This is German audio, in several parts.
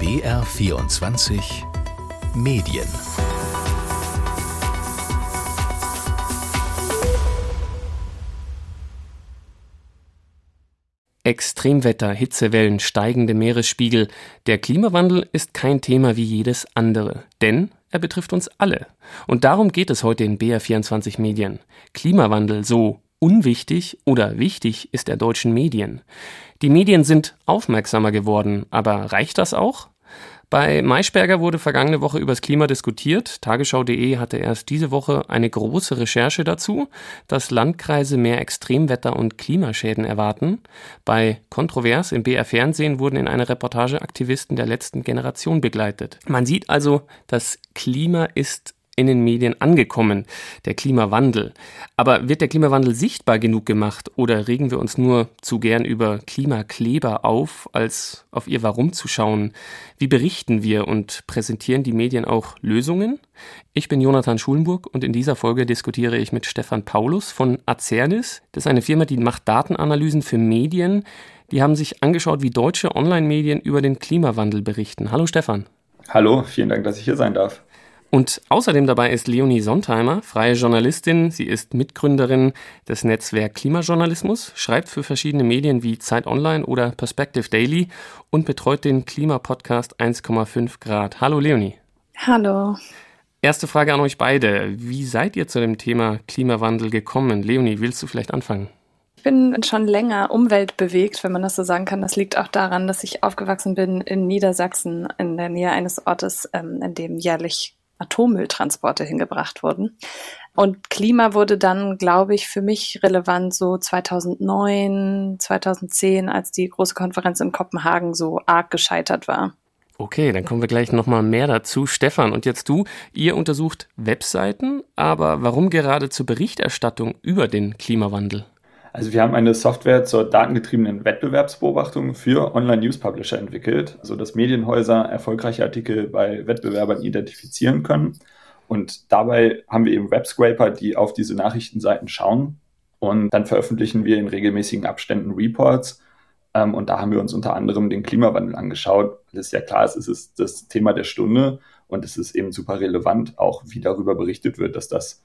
BR24 Medien Extremwetter, Hitzewellen, steigende Meeresspiegel. Der Klimawandel ist kein Thema wie jedes andere, denn er betrifft uns alle. Und darum geht es heute in BR24 Medien. Klimawandel so unwichtig oder wichtig ist der deutschen Medien. Die Medien sind aufmerksamer geworden, aber reicht das auch? Bei Maischberger wurde vergangene Woche übers Klima diskutiert. Tagesschau.de hatte erst diese Woche eine große Recherche dazu, dass Landkreise mehr Extremwetter und Klimaschäden erwarten. Bei Kontrovers im BR Fernsehen wurden in einer Reportage Aktivisten der letzten Generation begleitet. Man sieht also, das Klima ist in den Medien angekommen, der Klimawandel. Aber wird der Klimawandel sichtbar genug gemacht oder regen wir uns nur zu gern über Klimakleber auf, als auf ihr Warum zu schauen? Wie berichten wir und präsentieren die Medien auch Lösungen? Ich bin Jonathan Schulenburg und in dieser Folge diskutiere ich mit Stefan Paulus von Acernis. Das ist eine Firma, die macht Datenanalysen für Medien. Die haben sich angeschaut, wie deutsche Online-Medien über den Klimawandel berichten. Hallo Stefan. Hallo, vielen Dank, dass ich hier sein darf. Und außerdem dabei ist Leonie Sontheimer, freie Journalistin. Sie ist Mitgründerin des Netzwerk Klimajournalismus, schreibt für verschiedene Medien wie Zeit Online oder Perspective Daily und betreut den Klimapodcast 1,5 Grad. Hallo Leonie. Hallo. Erste Frage an euch beide. Wie seid ihr zu dem Thema Klimawandel gekommen? Leonie, willst du vielleicht anfangen? Ich bin schon länger umweltbewegt, wenn man das so sagen kann. Das liegt auch daran, dass ich aufgewachsen bin in Niedersachsen, in der Nähe eines Ortes, ähm, in dem jährlich Atommülltransporte hingebracht wurden. Und Klima wurde dann, glaube ich, für mich relevant so 2009, 2010, als die große Konferenz in Kopenhagen so arg gescheitert war. Okay, dann kommen wir gleich nochmal mehr dazu. Stefan, und jetzt du, ihr untersucht Webseiten, aber warum gerade zur Berichterstattung über den Klimawandel? Also wir haben eine Software zur datengetriebenen Wettbewerbsbeobachtung für Online-News-Publisher entwickelt, sodass Medienhäuser erfolgreiche Artikel bei Wettbewerbern identifizieren können. Und dabei haben wir eben Webscraper, die auf diese Nachrichtenseiten schauen. Und dann veröffentlichen wir in regelmäßigen Abständen Reports. Ähm, und da haben wir uns unter anderem den Klimawandel angeschaut. Das ist ja klar, es ist das Thema der Stunde und es ist eben super relevant, auch wie darüber berichtet wird, dass das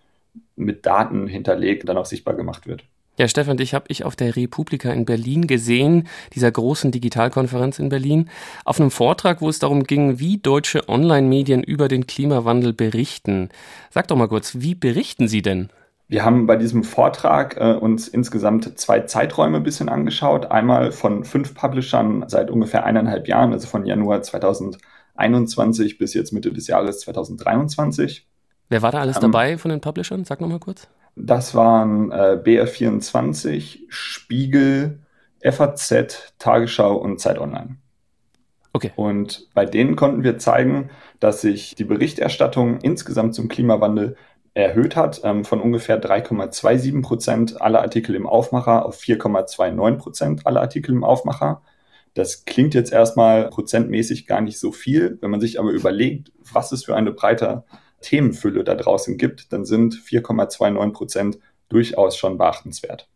mit Daten hinterlegt dann auch sichtbar gemacht wird. Ja, Stefan, dich habe ich auf der Republika in Berlin gesehen, dieser großen Digitalkonferenz in Berlin, auf einem Vortrag, wo es darum ging, wie deutsche Online-Medien über den Klimawandel berichten. Sag doch mal kurz, wie berichten Sie denn? Wir haben bei diesem Vortrag äh, uns insgesamt zwei Zeiträume ein bisschen angeschaut. Einmal von fünf Publishern seit ungefähr eineinhalb Jahren, also von Januar 2021 bis jetzt Mitte des Jahres 2023. Wer war da alles ähm, dabei von den Publishern? Sag noch mal kurz. Das waren äh, BR24, Spiegel, FAZ, Tagesschau und Zeit Online. Okay. Und bei denen konnten wir zeigen, dass sich die Berichterstattung insgesamt zum Klimawandel erhöht hat, ähm, von ungefähr 3,27 Prozent aller Artikel im Aufmacher auf 4,29 Prozent aller Artikel im Aufmacher. Das klingt jetzt erstmal prozentmäßig gar nicht so viel. Wenn man sich aber überlegt, was es für eine breite Themenfülle da draußen gibt, dann sind 4,29 Prozent durchaus schon beachtenswert.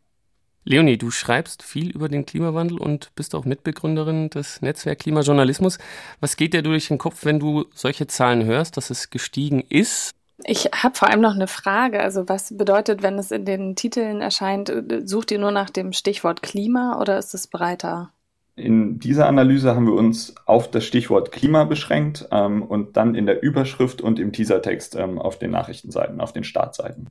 Leonie, du schreibst viel über den Klimawandel und bist auch Mitbegründerin des Netzwerk Klimajournalismus. Was geht dir durch den Kopf, wenn du solche Zahlen hörst, dass es gestiegen ist? Ich habe vor allem noch eine Frage. Also was bedeutet, wenn es in den Titeln erscheint, sucht ihr nur nach dem Stichwort Klima oder ist es breiter? In dieser Analyse haben wir uns auf das Stichwort Klima beschränkt ähm, und dann in der Überschrift und im Teasertext ähm, auf den Nachrichtenseiten, auf den Startseiten.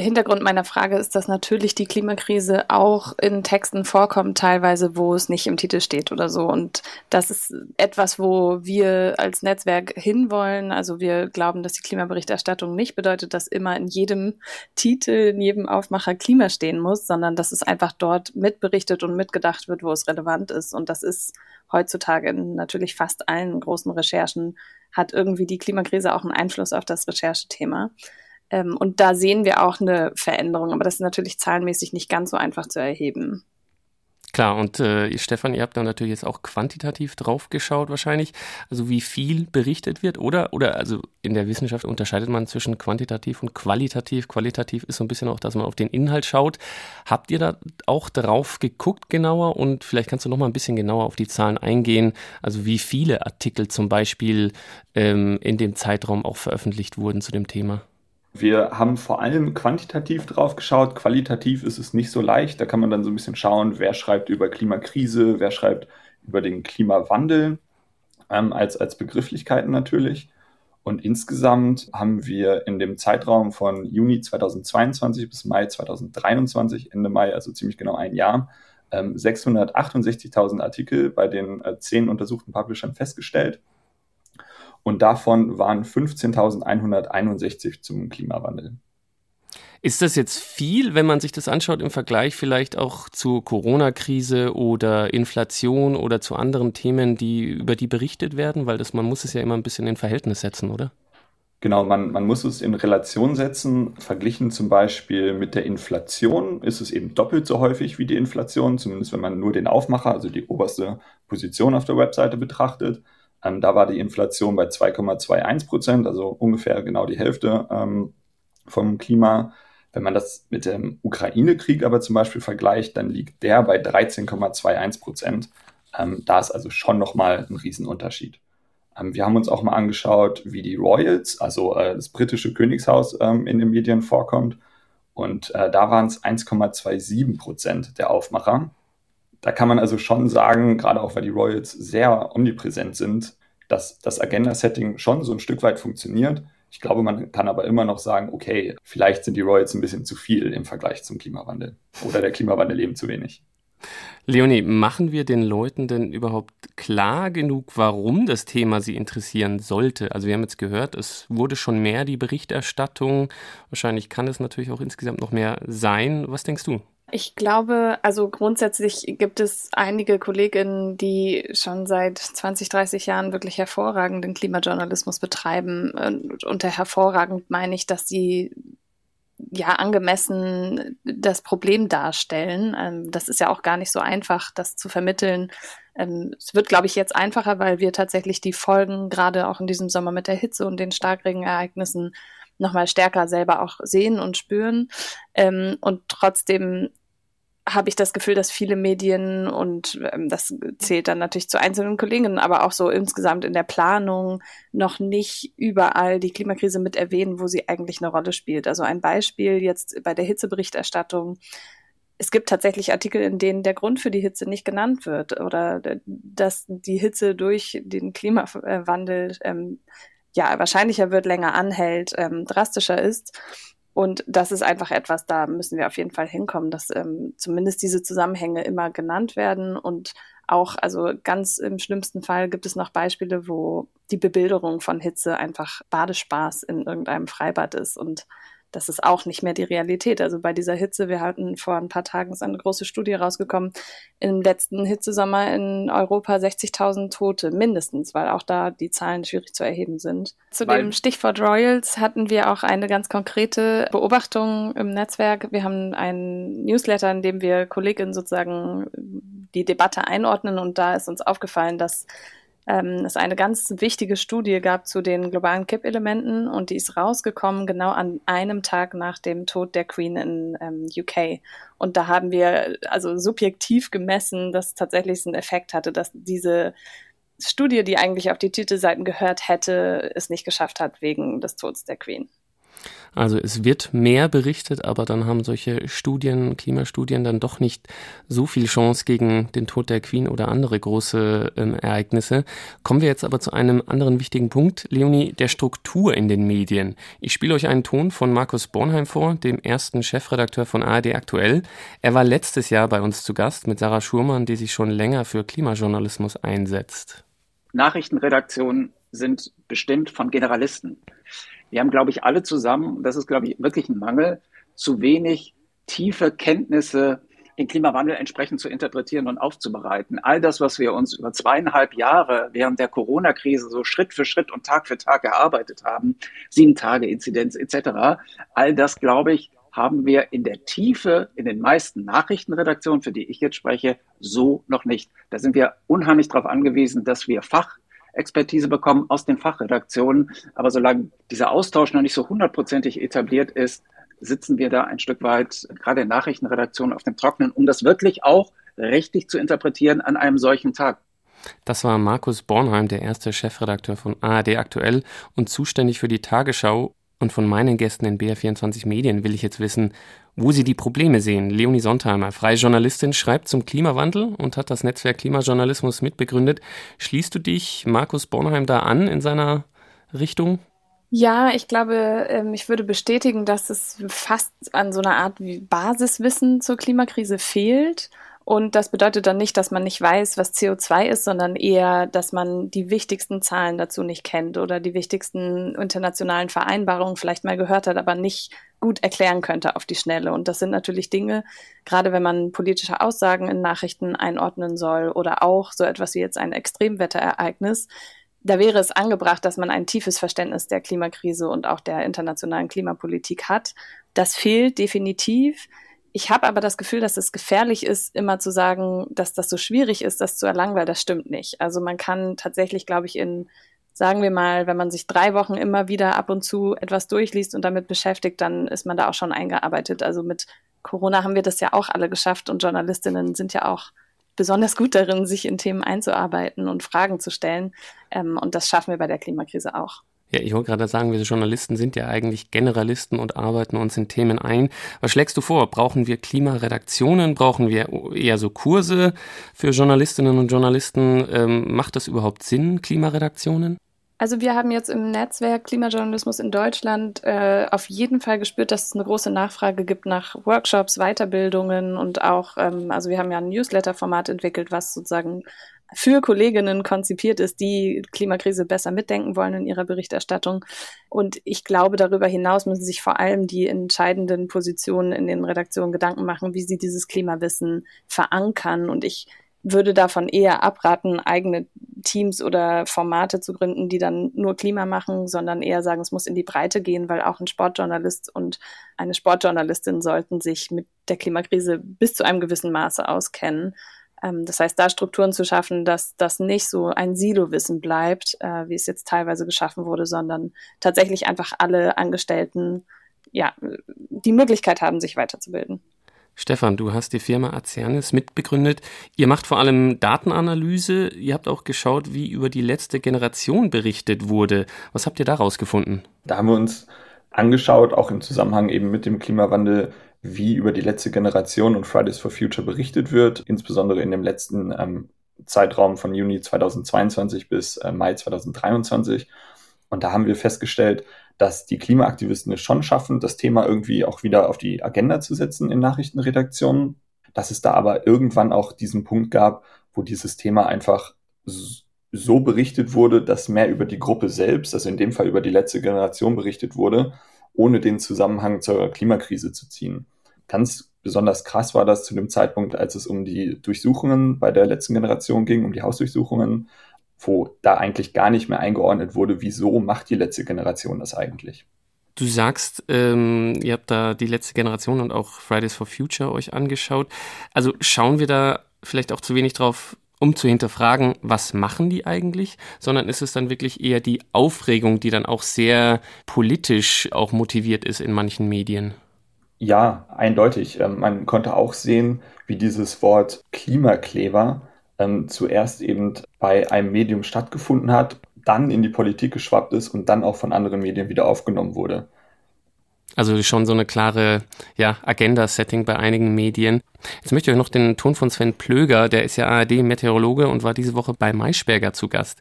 Hintergrund meiner Frage ist, dass natürlich die Klimakrise auch in Texten vorkommt, teilweise, wo es nicht im Titel steht oder so. Und das ist etwas, wo wir als Netzwerk hinwollen. Also wir glauben, dass die Klimaberichterstattung nicht bedeutet, dass immer in jedem Titel, in jedem Aufmacher Klima stehen muss, sondern dass es einfach dort mitberichtet und mitgedacht wird, wo es relevant ist. Und das ist heutzutage in natürlich fast allen großen Recherchen, hat irgendwie die Klimakrise auch einen Einfluss auf das Recherchethema. Ähm, und da sehen wir auch eine Veränderung, aber das ist natürlich zahlenmäßig nicht ganz so einfach zu erheben. Klar, und äh, Stefan, ihr habt da natürlich jetzt auch quantitativ drauf geschaut wahrscheinlich, also wie viel berichtet wird, oder? Oder also in der Wissenschaft unterscheidet man zwischen quantitativ und qualitativ. Qualitativ ist so ein bisschen auch, dass man auf den Inhalt schaut. Habt ihr da auch drauf geguckt genauer und vielleicht kannst du noch mal ein bisschen genauer auf die Zahlen eingehen, also wie viele Artikel zum Beispiel ähm, in dem Zeitraum auch veröffentlicht wurden zu dem Thema? Wir haben vor allem quantitativ drauf geschaut. Qualitativ ist es nicht so leicht. Da kann man dann so ein bisschen schauen, wer schreibt über Klimakrise, wer schreibt über den Klimawandel ähm, als, als Begrifflichkeiten natürlich. Und insgesamt haben wir in dem Zeitraum von Juni 2022 bis Mai 2023, Ende Mai, also ziemlich genau ein Jahr, ähm, 668.000 Artikel bei den äh, zehn untersuchten Publishern festgestellt und davon waren 15.161 zum Klimawandel. Ist das jetzt viel, wenn man sich das anschaut im Vergleich vielleicht auch zur Corona-Krise oder Inflation oder zu anderen Themen, die über die berichtet werden? Weil das, man muss es ja immer ein bisschen in Verhältnis setzen, oder? Genau, man, man muss es in Relation setzen. Verglichen zum Beispiel mit der Inflation ist es eben doppelt so häufig wie die Inflation, zumindest wenn man nur den Aufmacher, also die oberste Position auf der Webseite betrachtet. Ähm, da war die Inflation bei 2,21 Prozent, also ungefähr genau die Hälfte ähm, vom Klima. Wenn man das mit dem Ukraine-Krieg aber zum Beispiel vergleicht, dann liegt der bei 13,21 Prozent. Ähm, da ist also schon nochmal ein Riesenunterschied. Ähm, wir haben uns auch mal angeschaut, wie die Royals, also äh, das britische Königshaus, ähm, in den Medien vorkommt. Und äh, da waren es 1,27 Prozent der Aufmacher da kann man also schon sagen, gerade auch weil die Royals sehr omnipräsent sind, dass das Agenda-Setting schon so ein Stück weit funktioniert. Ich glaube, man kann aber immer noch sagen, okay, vielleicht sind die Royals ein bisschen zu viel im Vergleich zum Klimawandel oder der Klimawandel eben zu wenig. Leonie, machen wir den Leuten denn überhaupt klar genug, warum das Thema sie interessieren sollte? Also wir haben jetzt gehört, es wurde schon mehr die Berichterstattung. Wahrscheinlich kann es natürlich auch insgesamt noch mehr sein. Was denkst du? Ich glaube, also grundsätzlich gibt es einige Kolleginnen, die schon seit 20, 30 Jahren wirklich hervorragenden Klimajournalismus betreiben. Und unter hervorragend meine ich, dass sie ja angemessen das Problem darstellen. Ähm, das ist ja auch gar nicht so einfach, das zu vermitteln. Ähm, es wird, glaube ich, jetzt einfacher, weil wir tatsächlich die Folgen gerade auch in diesem Sommer mit der Hitze und den Starkregenereignissen nochmal stärker selber auch sehen und spüren. Ähm, und trotzdem habe ich das Gefühl, dass viele Medien und ähm, das zählt dann natürlich zu einzelnen Kollegen, aber auch so insgesamt in der Planung noch nicht überall die Klimakrise mit erwähnen, wo sie eigentlich eine Rolle spielt. Also ein Beispiel jetzt bei der Hitzeberichterstattung. Es gibt tatsächlich Artikel, in denen der Grund für die Hitze nicht genannt wird oder dass die Hitze durch den Klimawandel ähm, ja, wahrscheinlicher wird, länger anhält, ähm, drastischer ist. Und das ist einfach etwas, da müssen wir auf jeden Fall hinkommen, dass ähm, zumindest diese Zusammenhänge immer genannt werden. Und auch, also ganz im schlimmsten Fall gibt es noch Beispiele, wo die Bebilderung von Hitze einfach Badespaß in irgendeinem Freibad ist. Und das ist auch nicht mehr die Realität. Also bei dieser Hitze, wir hatten vor ein paar Tagen ist eine große Studie rausgekommen, im letzten Hitzesommer in Europa 60.000 Tote mindestens, weil auch da die Zahlen schwierig zu erheben sind. Zu weil dem Stichwort Royals hatten wir auch eine ganz konkrete Beobachtung im Netzwerk. Wir haben einen Newsletter, in dem wir Kolleginnen sozusagen die Debatte einordnen und da ist uns aufgefallen, dass ähm, es eine ganz wichtige Studie gab zu den globalen Kippelementen und die ist rausgekommen genau an einem Tag nach dem Tod der Queen in ähm, UK. Und da haben wir also subjektiv gemessen, dass tatsächlich einen Effekt hatte, dass diese Studie, die eigentlich auf die Titelseiten gehört hätte, es nicht geschafft hat wegen des Todes der Queen. Also es wird mehr berichtet, aber dann haben solche Studien, Klimastudien dann doch nicht so viel Chance gegen den Tod der Queen oder andere große ähm, Ereignisse. Kommen wir jetzt aber zu einem anderen wichtigen Punkt, Leonie, der Struktur in den Medien. Ich spiele euch einen Ton von Markus Bornheim vor, dem ersten Chefredakteur von ARD Aktuell. Er war letztes Jahr bei uns zu Gast mit Sarah Schurmann, die sich schon länger für Klimajournalismus einsetzt. Nachrichtenredaktionen sind bestimmt von Generalisten. Wir haben, glaube ich, alle zusammen, das ist, glaube ich, wirklich ein Mangel, zu wenig tiefe Kenntnisse den Klimawandel entsprechend zu interpretieren und aufzubereiten. All das, was wir uns über zweieinhalb Jahre während der Corona-Krise so Schritt für Schritt und Tag für Tag erarbeitet haben, sieben Tage Inzidenz etc., all das, glaube ich, haben wir in der Tiefe in den meisten Nachrichtenredaktionen, für die ich jetzt spreche, so noch nicht. Da sind wir unheimlich darauf angewiesen, dass wir Fachexpertise bekommen aus den Fachredaktionen. Aber solange dieser Austausch noch nicht so hundertprozentig etabliert ist, sitzen wir da ein Stück weit, gerade in Nachrichtenredaktionen, auf dem Trockenen, um das wirklich auch richtig zu interpretieren an einem solchen Tag. Das war Markus Bornheim, der erste Chefredakteur von ARD aktuell und zuständig für die Tagesschau. Und von meinen Gästen in BR24 Medien will ich jetzt wissen, wo sie die Probleme sehen. Leonie Sontheimer, freie Journalistin, schreibt zum Klimawandel und hat das Netzwerk Klimajournalismus mitbegründet. Schließt du dich Markus Bornheim da an in seiner Richtung? Ja, ich glaube, ähm, ich würde bestätigen, dass es fast an so einer Art Basiswissen zur Klimakrise fehlt. Und das bedeutet dann nicht, dass man nicht weiß, was CO2 ist, sondern eher, dass man die wichtigsten Zahlen dazu nicht kennt oder die wichtigsten internationalen Vereinbarungen vielleicht mal gehört hat, aber nicht gut erklären könnte auf die Schnelle. Und das sind natürlich Dinge, gerade wenn man politische Aussagen in Nachrichten einordnen soll oder auch so etwas wie jetzt ein Extremwetterereignis, da wäre es angebracht, dass man ein tiefes Verständnis der Klimakrise und auch der internationalen Klimapolitik hat. Das fehlt definitiv. Ich habe aber das Gefühl, dass es gefährlich ist, immer zu sagen, dass das so schwierig ist, das zu erlangen, weil das stimmt nicht. Also man kann tatsächlich, glaube ich, in, sagen wir mal, wenn man sich drei Wochen immer wieder ab und zu etwas durchliest und damit beschäftigt, dann ist man da auch schon eingearbeitet. Also mit Corona haben wir das ja auch alle geschafft und Journalistinnen sind ja auch besonders gut darin, sich in Themen einzuarbeiten und Fragen zu stellen. Ähm, und das schaffen wir bei der Klimakrise auch. Ja, ich wollte gerade sagen, wir Journalisten sind ja eigentlich Generalisten und arbeiten uns in Themen ein. Was schlägst du vor? Brauchen wir Klimaredaktionen? Brauchen wir eher so Kurse für Journalistinnen und Journalisten? Ähm, macht das überhaupt Sinn, Klimaredaktionen? Also wir haben jetzt im Netzwerk Klimajournalismus in Deutschland äh, auf jeden Fall gespürt, dass es eine große Nachfrage gibt nach Workshops, Weiterbildungen und auch, ähm, also wir haben ja ein Newsletter-Format entwickelt, was sozusagen für Kolleginnen konzipiert ist, die Klimakrise besser mitdenken wollen in ihrer Berichterstattung. Und ich glaube, darüber hinaus müssen sich vor allem die entscheidenden Positionen in den Redaktionen Gedanken machen, wie sie dieses Klimawissen verankern. Und ich würde davon eher abraten, eigene Teams oder Formate zu gründen, die dann nur Klima machen, sondern eher sagen, es muss in die Breite gehen, weil auch ein Sportjournalist und eine Sportjournalistin sollten sich mit der Klimakrise bis zu einem gewissen Maße auskennen. Ähm, das heißt, da Strukturen zu schaffen, dass das nicht so ein Silo-Wissen bleibt, äh, wie es jetzt teilweise geschaffen wurde, sondern tatsächlich einfach alle Angestellten ja, die Möglichkeit haben, sich weiterzubilden. Stefan, du hast die Firma Acernis mitbegründet. Ihr macht vor allem Datenanalyse. Ihr habt auch geschaut, wie über die letzte Generation berichtet wurde. Was habt ihr da rausgefunden? Da haben wir uns angeschaut, auch im Zusammenhang eben mit dem Klimawandel, wie über die letzte Generation und Fridays for Future berichtet wird, insbesondere in dem letzten ähm, Zeitraum von Juni 2022 bis äh, Mai 2023. Und da haben wir festgestellt, dass die Klimaaktivisten es schon schaffen, das Thema irgendwie auch wieder auf die Agenda zu setzen in Nachrichtenredaktionen, dass es da aber irgendwann auch diesen Punkt gab, wo dieses Thema einfach so berichtet wurde, dass mehr über die Gruppe selbst, also in dem Fall über die letzte Generation berichtet wurde, ohne den Zusammenhang zur Klimakrise zu ziehen. Ganz besonders krass war das zu dem Zeitpunkt, als es um die Durchsuchungen bei der letzten Generation ging, um die Hausdurchsuchungen, wo da eigentlich gar nicht mehr eingeordnet wurde, wieso macht die letzte Generation das eigentlich. Du sagst, ähm, ihr habt da die letzte Generation und auch Fridays for Future euch angeschaut. Also schauen wir da vielleicht auch zu wenig drauf, um zu hinterfragen, was machen die eigentlich, sondern ist es dann wirklich eher die Aufregung, die dann auch sehr politisch auch motiviert ist in manchen Medien? Ja, eindeutig. Ähm, man konnte auch sehen, wie dieses Wort Klimakleber ähm, zuerst eben bei einem Medium stattgefunden hat, dann in die Politik geschwappt ist und dann auch von anderen Medien wieder aufgenommen wurde. Also schon so eine klare ja, Agenda-Setting bei einigen Medien. Jetzt möchte ich euch noch den Ton von Sven Plöger, der ist ja ARD-Meteorologe und war diese Woche bei Maischberger zu Gast.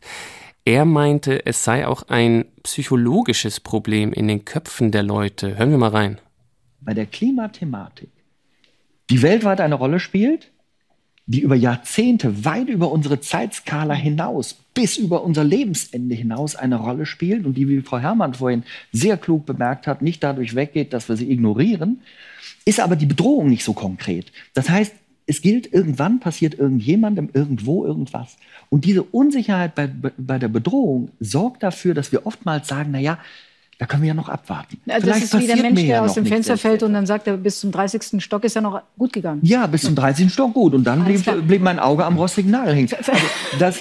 Er meinte, es sei auch ein psychologisches Problem in den Köpfen der Leute. Hören wir mal rein. Bei der Klimathematik, die weltweit eine Rolle spielt, die über Jahrzehnte, weit über unsere Zeitskala hinaus, bis über unser Lebensende hinaus eine Rolle spielt und die, wie Frau Herrmann vorhin sehr klug bemerkt hat, nicht dadurch weggeht, dass wir sie ignorieren, ist aber die Bedrohung nicht so konkret. Das heißt, es gilt, irgendwann passiert irgendjemandem irgendwo irgendwas. Und diese Unsicherheit bei, bei der Bedrohung sorgt dafür, dass wir oftmals sagen, na ja, Da können wir ja noch abwarten. Ja, das ist wie der Mensch, der aus dem Fenster fällt und dann sagt er, bis zum 30. Stock ist ja noch gut gegangen. Ja, bis zum 30. Stock gut. Und dann blieb, blieb, mein Auge am rostigen Nagel hängen. Also das,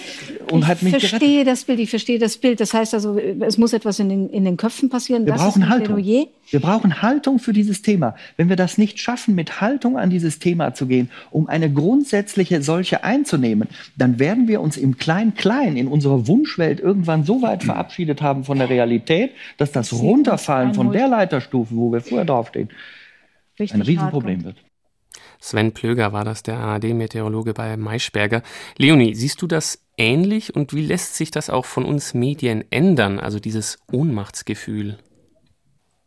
und ich hat mich verstehe gerettet. das Bild, ich verstehe das Bild. Das heißt also, es muss etwas in den, in den Köpfen passieren. Wir das brauchen Haltung. Plädoyer. Wir brauchen Haltung für dieses Thema. Wenn wir das nicht schaffen, mit Haltung an dieses Thema zu gehen, um eine grundsätzliche solche einzunehmen, dann werden wir uns im Klein-Klein in unserer Wunschwelt irgendwann so weit verabschiedet haben von der Realität, dass das Runterfallen von der Leiterstufe, wo wir vorher draufstehen, ein Riesenproblem wird. Sven Plöger war das, der ARD-Meteorologe bei Maischberger. Leonie, siehst du das ähnlich und wie lässt sich das auch von uns Medien ändern, also dieses Ohnmachtsgefühl?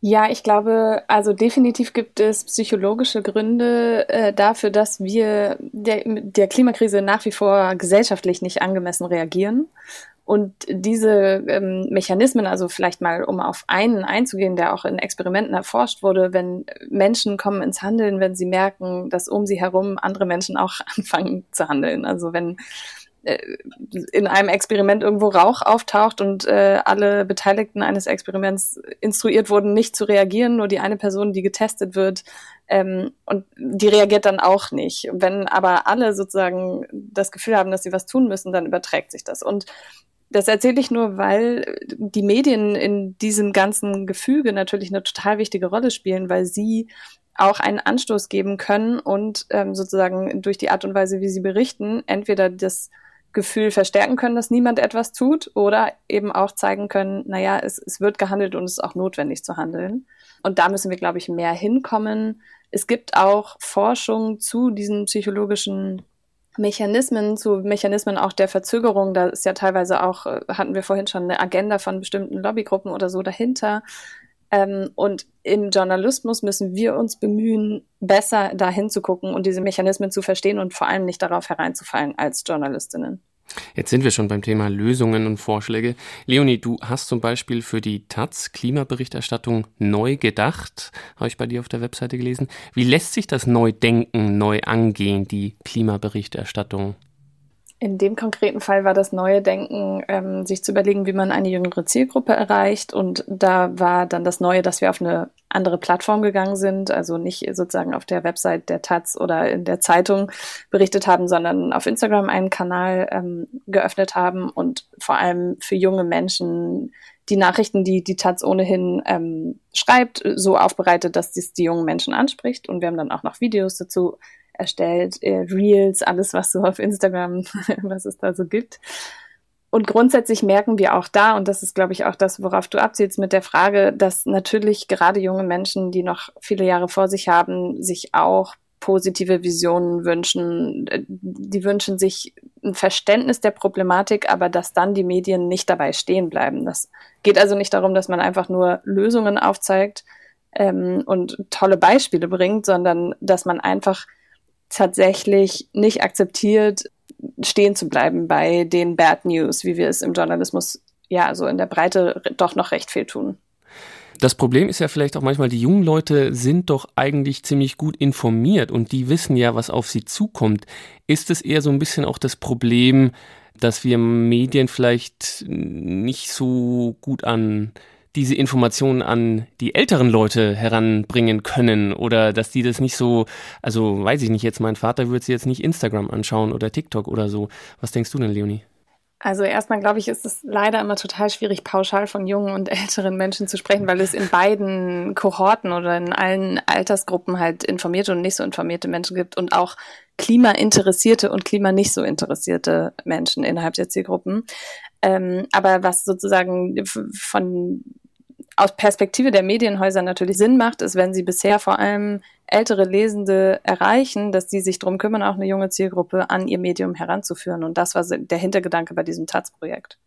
Ja, ich glaube, also definitiv gibt es psychologische Gründe äh, dafür, dass wir der, der Klimakrise nach wie vor gesellschaftlich nicht angemessen reagieren. Und diese ähm, Mechanismen, also vielleicht mal, um auf einen einzugehen, der auch in Experimenten erforscht wurde, wenn Menschen kommen ins Handeln, wenn sie merken, dass um sie herum andere Menschen auch anfangen zu handeln. Also wenn äh, in einem Experiment irgendwo Rauch auftaucht und äh, alle Beteiligten eines Experiments instruiert wurden, nicht zu reagieren, nur die eine Person, die getestet wird, ähm, und die reagiert dann auch nicht. Wenn aber alle sozusagen das Gefühl haben, dass sie was tun müssen, dann überträgt sich das. Und das erzähle ich nur, weil die Medien in diesem ganzen Gefüge natürlich eine total wichtige Rolle spielen, weil sie auch einen Anstoß geben können und ähm, sozusagen durch die Art und Weise, wie sie berichten, entweder das Gefühl verstärken können, dass niemand etwas tut oder eben auch zeigen können, naja, es, es wird gehandelt und es ist auch notwendig zu handeln. Und da müssen wir, glaube ich, mehr hinkommen. Es gibt auch Forschung zu diesen psychologischen Mechanismen, zu Mechanismen auch der Verzögerung. Da ist ja teilweise auch, äh, hatten wir vorhin schon eine Agenda von bestimmten Lobbygruppen oder so dahinter. Ähm, und im Journalismus müssen wir uns bemühen, besser dahin zu gucken und diese Mechanismen zu verstehen und vor allem nicht darauf hereinzufallen als Journalistinnen. Jetzt sind wir schon beim Thema Lösungen und Vorschläge. Leonie, du hast zum Beispiel für die Taz Klimaberichterstattung neu gedacht, habe ich bei dir auf der Webseite gelesen. Wie lässt sich das neu denken, neu angehen, die Klimaberichterstattung? In dem konkreten Fall war das neue Denken, ähm, sich zu überlegen, wie man eine jüngere Zielgruppe erreicht. Und da war dann das Neue, dass wir auf eine andere Plattform gegangen sind, also nicht sozusagen auf der Website der Taz oder in der Zeitung berichtet haben, sondern auf Instagram einen Kanal ähm, geöffnet haben und vor allem für junge Menschen die Nachrichten, die die Taz ohnehin ähm, schreibt, so aufbereitet, dass dies die jungen Menschen anspricht. Und wir haben dann auch noch Videos dazu erstellt, äh, Reels, alles, was so auf Instagram, was es da so gibt. Und grundsätzlich merken wir auch da, und das ist, glaube ich, auch das, worauf du abzielst mit der Frage, dass natürlich gerade junge Menschen, die noch viele Jahre vor sich haben, sich auch positive Visionen wünschen. Die wünschen sich ein Verständnis der Problematik, aber dass dann die Medien nicht dabei stehen bleiben. Das geht also nicht darum, dass man einfach nur Lösungen aufzeigt ähm, und tolle Beispiele bringt, sondern dass man einfach tatsächlich nicht akzeptiert, stehen zu bleiben bei den Bad News, wie wir es im Journalismus ja so in der Breite doch noch recht viel tun. Das Problem ist ja vielleicht auch manchmal, die jungen Leute sind doch eigentlich ziemlich gut informiert und die wissen ja, was auf sie zukommt. Ist es eher so ein bisschen auch das Problem, dass wir Medien vielleicht nicht so gut an diese Informationen an die älteren Leute heranbringen können oder dass die das nicht so, also weiß ich nicht, jetzt mein Vater würde sich jetzt nicht Instagram anschauen oder TikTok oder so. Was denkst du denn, Leonie? Also erstmal glaube ich, ist es leider immer total schwierig, pauschal von jungen und älteren Menschen zu sprechen, weil es in beiden Kohorten oder in allen Altersgruppen halt informierte und nicht so informierte Menschen gibt und auch klimainteressierte und klima nicht so interessierte Menschen innerhalb der Zielgruppen. Ähm, aber was sozusagen von aus Perspektive der Medienhäuser natürlich Sinn macht, ist, wenn sie bisher vor allem ältere Lesende erreichen, dass die sich darum kümmern, auch eine junge Zielgruppe an ihr Medium heranzuführen. Und das war der Hintergedanke bei diesem Taz-Projekt.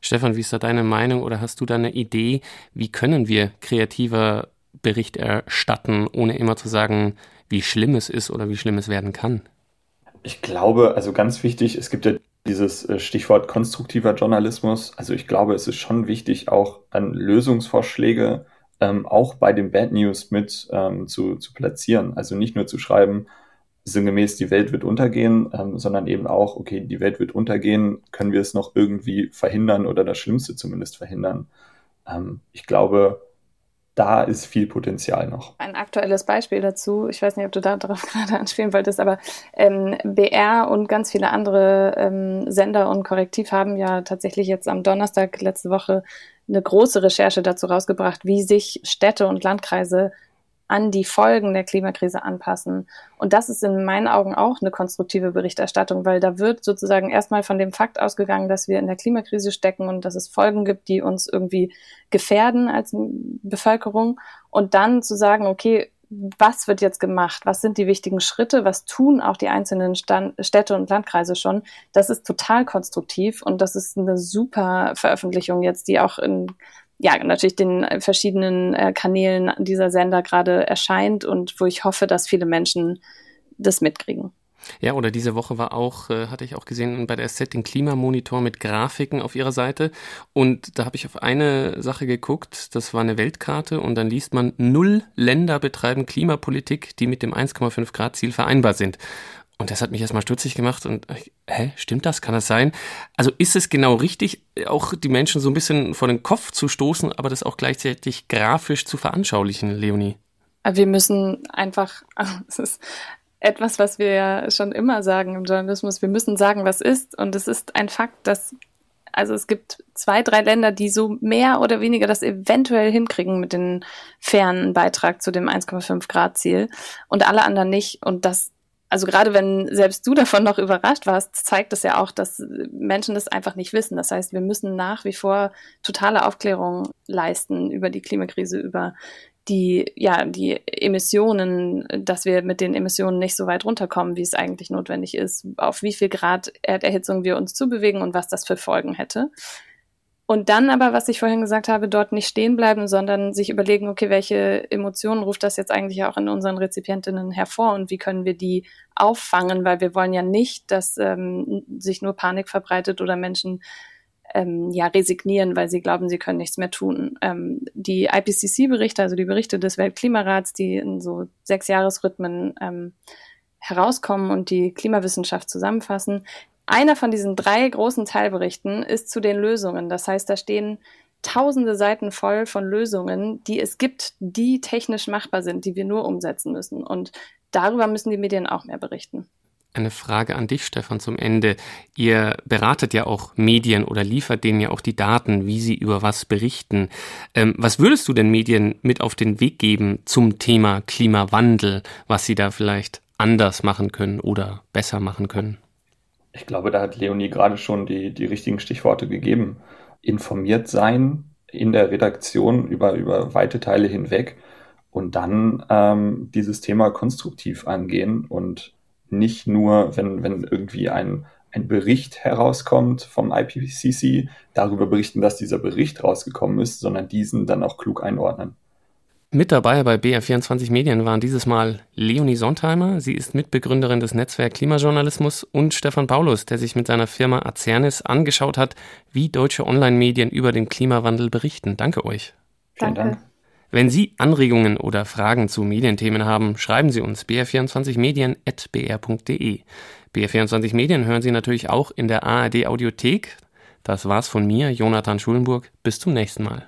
Stefan, wie ist da deine Meinung oder hast du da eine Idee, wie können wir kreativer Bericht erstatten, ohne immer zu sagen, wie schlimm es ist oder wie schlimm es werden kann? Ich glaube, also ganz wichtig, es gibt ja dieses äh, Stichwort konstruktiver Journalismus. Also ich glaube, es ist schon wichtig, auch an Lösungsvorschläge ähm, auch bei den Bad News mit ähm, zu, zu platzieren. Also nicht nur zu schreiben, sinngemäß, die Welt wird untergehen, ähm, sondern eben auch, okay, die Welt wird untergehen, können wir es noch irgendwie verhindern oder das Schlimmste zumindest verhindern. Ähm, ich glaube, da ist viel Potenzial noch. Ein aktuelles Beispiel dazu, ich weiß nicht, ob du darauf gerade anspielen wolltest, aber ähm, BR und ganz viele andere ähm, Sender und Korrektiv haben ja tatsächlich jetzt am Donnerstag letzte Woche eine große Recherche dazu rausgebracht, wie sich Städte und Landkreise an die Folgen der Klimakrise anpassen. Und das ist in meinen Augen auch eine konstruktive Berichterstattung, weil da wird sozusagen erstmal von dem Fakt ausgegangen, dass wir in der Klimakrise stecken und dass es Folgen gibt, die uns irgendwie gefährden als Bevölkerung. Und dann zu sagen, okay, was wird jetzt gemacht? Was sind die wichtigen Schritte? Was tun auch die einzelnen Stand Städte und Landkreise schon? Das ist total konstruktiv und das ist eine super Veröffentlichung jetzt, die auch in ja, natürlich den äh, verschiedenen äh, Kanälen dieser Sender gerade erscheint und wo ich hoffe, dass viele Menschen das mitkriegen. Ja, oder diese Woche war auch, äh, hatte ich auch gesehen, bei der SZ den Klimamonitor mit Grafiken auf ihrer Seite. Und da habe ich auf eine Sache geguckt, das war eine Weltkarte und dann liest man, null Länder betreiben Klimapolitik, die mit dem 1,5 Grad Ziel vereinbar sind. Und das hat mich erstmal stutzig gemacht und, hä, stimmt das? Kann das sein? Also ist es genau richtig, auch die Menschen so ein bisschen vor den Kopf zu stoßen, aber das auch gleichzeitig grafisch zu veranschaulichen, Leonie? Wir müssen einfach, es ist etwas, was wir ja schon immer sagen im Journalismus, wir müssen sagen, was ist. Und es ist ein Fakt, dass, also es gibt zwei, drei Länder, die so mehr oder weniger das eventuell hinkriegen mit dem fairen Beitrag zu dem 1,5 Grad Ziel und alle anderen nicht. Und das also gerade wenn selbst du davon noch überrascht warst, zeigt es ja auch, dass Menschen das einfach nicht wissen. Das heißt, wir müssen nach wie vor totale Aufklärung leisten über die Klimakrise, über die, ja, die Emissionen, dass wir mit den Emissionen nicht so weit runterkommen, wie es eigentlich notwendig ist, auf wie viel Grad Erderhitzung wir uns zubewegen und was das für Folgen hätte. Und dann aber, was ich vorhin gesagt habe, dort nicht stehen bleiben, sondern sich überlegen, okay, welche Emotionen ruft das jetzt eigentlich auch in unseren Rezipientinnen hervor und wie können wir die auffangen, weil wir wollen ja nicht, dass ähm, sich nur Panik verbreitet oder Menschen ähm, ja resignieren, weil sie glauben, sie können nichts mehr tun. Ähm, die IPCC-Berichte, also die Berichte des Weltklimarats, die in so sechs Jahresrhythmen ähm, herauskommen und die Klimawissenschaft zusammenfassen, einer von diesen drei großen Teilberichten ist zu den Lösungen. Das heißt, da stehen tausende Seiten voll von Lösungen, die es gibt, die technisch machbar sind, die wir nur umsetzen müssen. Und darüber müssen die Medien auch mehr berichten. Eine Frage an dich, Stefan, zum Ende. Ihr beratet ja auch Medien oder liefert denen ja auch die Daten, wie sie über was berichten. Ähm, was würdest du den Medien mit auf den Weg geben zum Thema Klimawandel, was sie da vielleicht anders machen können oder besser machen können? Ich glaube, da hat Leonie gerade schon die, die richtigen Stichworte gegeben. Informiert sein in der Redaktion über, über weite Teile hinweg und dann ähm, dieses Thema konstruktiv angehen und nicht nur, wenn, wenn irgendwie ein, ein Bericht herauskommt vom IPCC, darüber berichten, dass dieser Bericht rausgekommen ist, sondern diesen dann auch klug einordnen. Mit dabei bei BR24 Medien waren dieses Mal Leonie Sontheimer. Sie ist Mitbegründerin des Netzwerk Klimajournalismus und Stefan Paulus, der sich mit seiner Firma Azernis angeschaut hat, wie deutsche Online-Medien über den Klimawandel berichten. Danke euch. Vielen Dank. Wenn Sie Anregungen oder Fragen zu Medienthemen haben, schreiben Sie uns br24medien.br.de. BR24 Medien hören Sie natürlich auch in der ARD Audiothek. Das war's von mir, Jonathan Schulenburg. Bis zum nächsten Mal.